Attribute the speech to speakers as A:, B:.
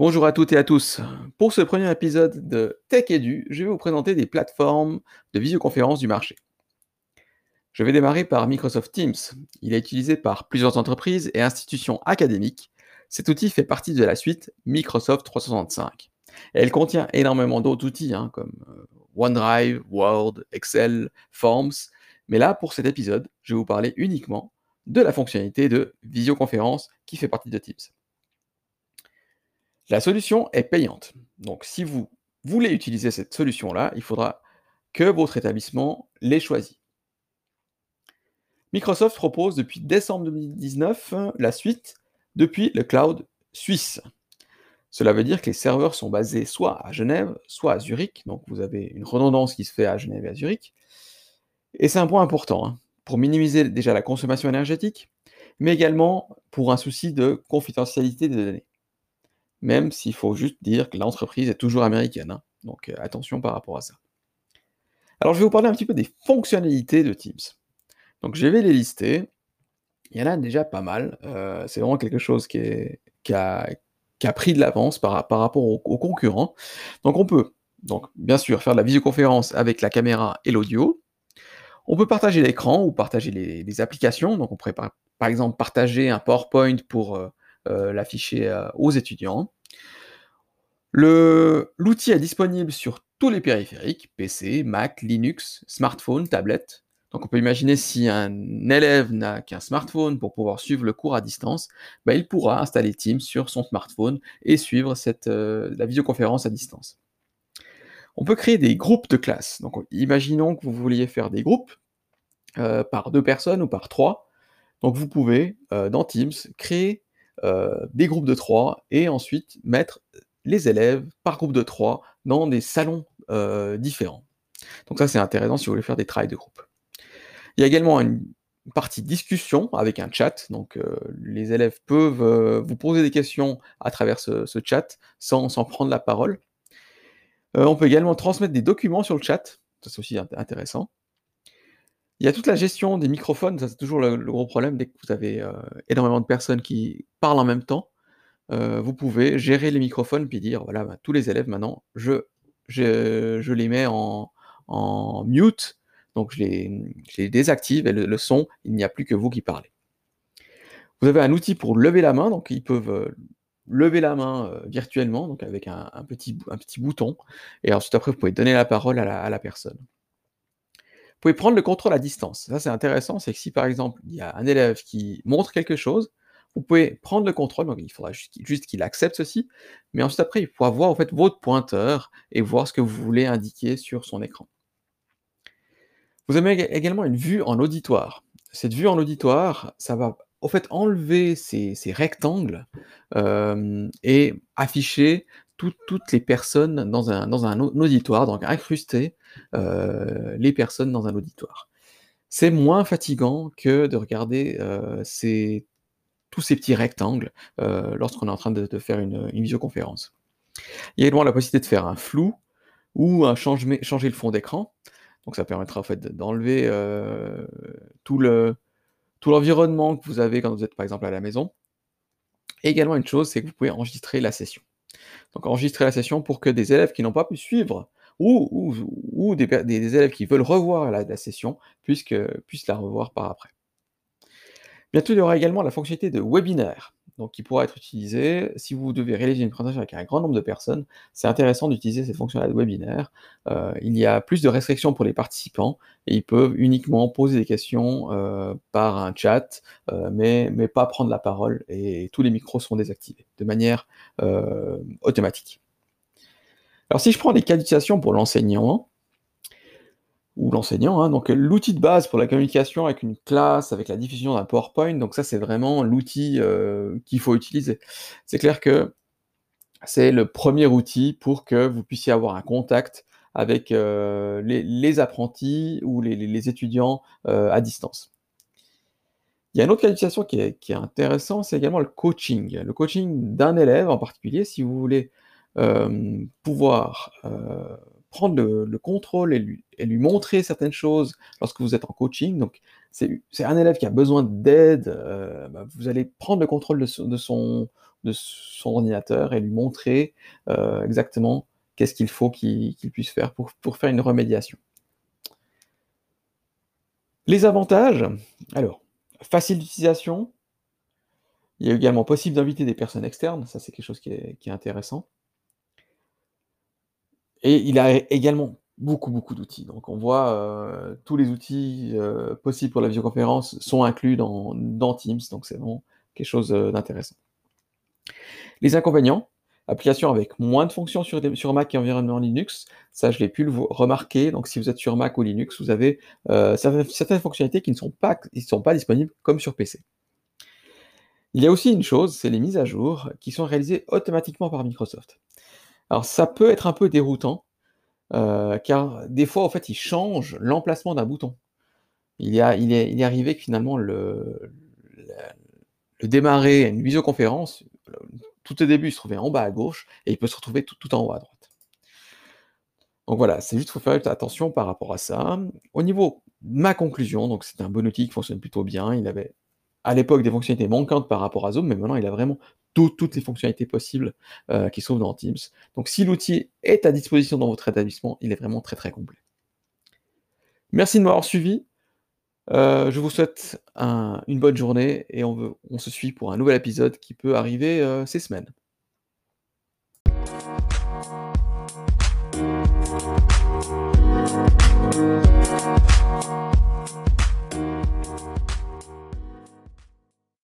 A: Bonjour à toutes et à tous. Pour ce premier épisode de Tech Edu, je vais vous présenter des plateformes de visioconférence du marché. Je vais démarrer par Microsoft Teams. Il est utilisé par plusieurs entreprises et institutions académiques. Cet outil fait partie de la suite Microsoft 365. Et elle contient énormément d'autres outils hein, comme euh, OneDrive, Word, Excel, Forms. Mais là, pour cet épisode, je vais vous parler uniquement de la fonctionnalité de visioconférence qui fait partie de Teams. La solution est payante. Donc si vous voulez utiliser cette solution-là, il faudra que votre établissement l'ait choisi. Microsoft propose depuis décembre 2019 la suite depuis le cloud suisse. Cela veut dire que les serveurs sont basés soit à Genève, soit à Zurich. Donc vous avez une redondance qui se fait à Genève et à Zurich. Et c'est un point important hein, pour minimiser déjà la consommation énergétique, mais également pour un souci de confidentialité des données même s'il faut juste dire que l'entreprise est toujours américaine. Hein. Donc euh, attention par rapport à ça. Alors je vais vous parler un petit peu des fonctionnalités de Teams. Donc je vais les lister. Il y en a déjà pas mal. Euh, c'est vraiment quelque chose qui, a, pris de l'avance par, rapport aux, concurrents. Donc on peut, bien sûr, faire de la visioconférence avec la caméra et l'audio. On peut partager l'écran ou partager les, applications. Donc on pourrait par, exemple partager un PowerPoint pour... Euh, l'afficher euh, aux étudiants. L'outil est disponible sur tous les périphériques, PC, Mac, Linux, smartphone, tablette. Donc on peut imaginer si un élève n'a qu'un smartphone pour pouvoir suivre le cours à distance, bah, il pourra installer Teams sur son smartphone et suivre euh, la visioconférence à distance. On peut créer des groupes de classe. Donc imaginons que vous vouliez faire des groupes par deux personnes ou par trois. Donc vous pouvez, dans Teams, créer euh, des groupes de trois, et ensuite mettre les élèves par groupe de trois dans des salons euh, différents. Donc ça c'est intéressant si vous voulez faire des travails de groupe. Il y a également une partie discussion avec un chat, donc euh, les élèves peuvent vous poser des questions à travers ce, chat sans, sans, prendre la parole. on peut également transmettre des documents sur le chat, ça c'est aussi intéressant. Il y a toute la gestion des microphones, ça c'est toujours le, gros problème dès que vous avez euh, énormément de personnes qui parlent en même temps. Euh, vous pouvez gérer les microphones puis dire voilà, bah, tous les élèves maintenant, je, je, les mets en, mute, donc je les, désactive et le, son, il n'y a plus que vous qui parlez. Vous avez un outil pour lever la main, donc ils peuvent euh, lever la main virtuellement, donc avec un, petit, un petit bouton, et ensuite après vous pouvez donner la parole à la personne. Vous pouvez prendre le contrôle à distance. Ça, c'est intéressant, c'est que si par exemple, il y a un élève qui montre quelque chose, vous pouvez prendre le contrôle, donc il faudra juste qu'il accepte ceci, mais ensuite après, il pourra voir en fait votre pointeur et voir ce que vous voulez indiquer sur son écran. Vous avez également une vue en auditoire. Cette vue en auditoire, ça va fait enlever ces, rectangles euh, et afficher toutes les personnes dans un, auditoire, donc incruster les personnes dans un auditoire. C'est moins fatigant que de regarder euh, tous ces petits rectangles euh, lorsqu'on est en train de, faire une, visioconférence. Il y a également la possibilité de faire un flou ou un changer, le fond d'écran. Donc ça permettra en fait d'enlever tout tout l'environnement que vous avez quand vous êtes par exemple à la maison. Et également une chose, c'est que vous pouvez enregistrer la session. Donc enregistrer la session pour que des élèves qui n'ont pas pu suivre ou, ou, des, élèves qui veulent revoir la, session puissent, puissent la revoir par après. Bientôt, il y aura également la fonctionnalité de webinaire, donc qui pourra être utilisée si vous devez réaliser une présentation avec un grand nombre de personnes. C'est intéressant d'utiliser cette fonction de webinaire. Euh, il y a plus de restrictions pour les participants et ils peuvent uniquement poser des questions euh, par un chat, euh, mais, mais pas prendre la parole et tous les micros sont désactivés de manière automatique. Alors si je prends cas d'utilisation pour l'enseignant, ou l'enseignant, hein, donc l'outil de base pour la communication avec une classe, avec la diffusion d'un PowerPoint, donc ça c'est vraiment l'outil euh, qu'il faut utiliser. C'est clair que c'est le premier outil pour que vous puissiez avoir un contact avec euh, les, apprentis ou les, étudiants euh, à distance. Il y a un autre d'utilisation qui est, qui est intéressant, c'est également le coaching. Le coaching d'un élève en particulier, si vous voulez euh, pouvoir euh, prendre le, contrôle et lui, montrer certaines choses lorsque vous êtes en coaching. Donc, c'est un élève qui a besoin d'aide, euh, bah, vous allez prendre le contrôle de, son, ordinateur et lui montrer exactement qu'est-ce qu'il faut qu'il puisse faire pour, pour faire une remédiation. Les avantages, alors, facile d'utilisation, il est également possible d'inviter des personnes externes, ça c'est quelque chose qui est, intéressant. Et il a également beaucoup, beaucoup d'outils. Donc on voit euh, tous les outils euh, possibles pour la visioconférence sont inclus dans, Teams, donc c'est vraiment quelque chose euh, d'intéressant. Les inconvénients, application avec moins de fonctions sur, Mac et environnement Linux, ça je l'ai pu le remarquer, donc si vous êtes sur Mac ou Linux, vous avez certaines fonctionnalités qui ne sont pas disponibles comme sur PC. Il y a aussi une chose, c'est les mises à jour qui sont réalisées automatiquement par Microsoft. Alors ça peut être un peu déroutant, euh, car des fois, en fait, ils changent l'emplacement d'un bouton. Il, y a, il, est, il arrivé que finalement, le, le, démarrer une visioconférence, tout au début, il se trouvait en bas à gauche, et il peut se retrouver tout, tout en haut à droite. Donc voilà, c'est juste qu'il faut faire attention par rapport à ça. Au niveau de ma conclusion, donc c'est un bon outil qui fonctionne plutôt bien. Il avait à l'époque des fonctionnalités manquantes par rapport à Zoom, mais maintenant il a vraiment toutes les fonctionnalités possibles euh, qui se trouvent dans Teams. Donc si l'outil est à disposition dans votre établissement, il est vraiment très très complet. Merci de m'avoir suivi. Euh, je vous souhaite une bonne journée et on, se suit pour un nouvel épisode qui peut arriver euh, ces semaines.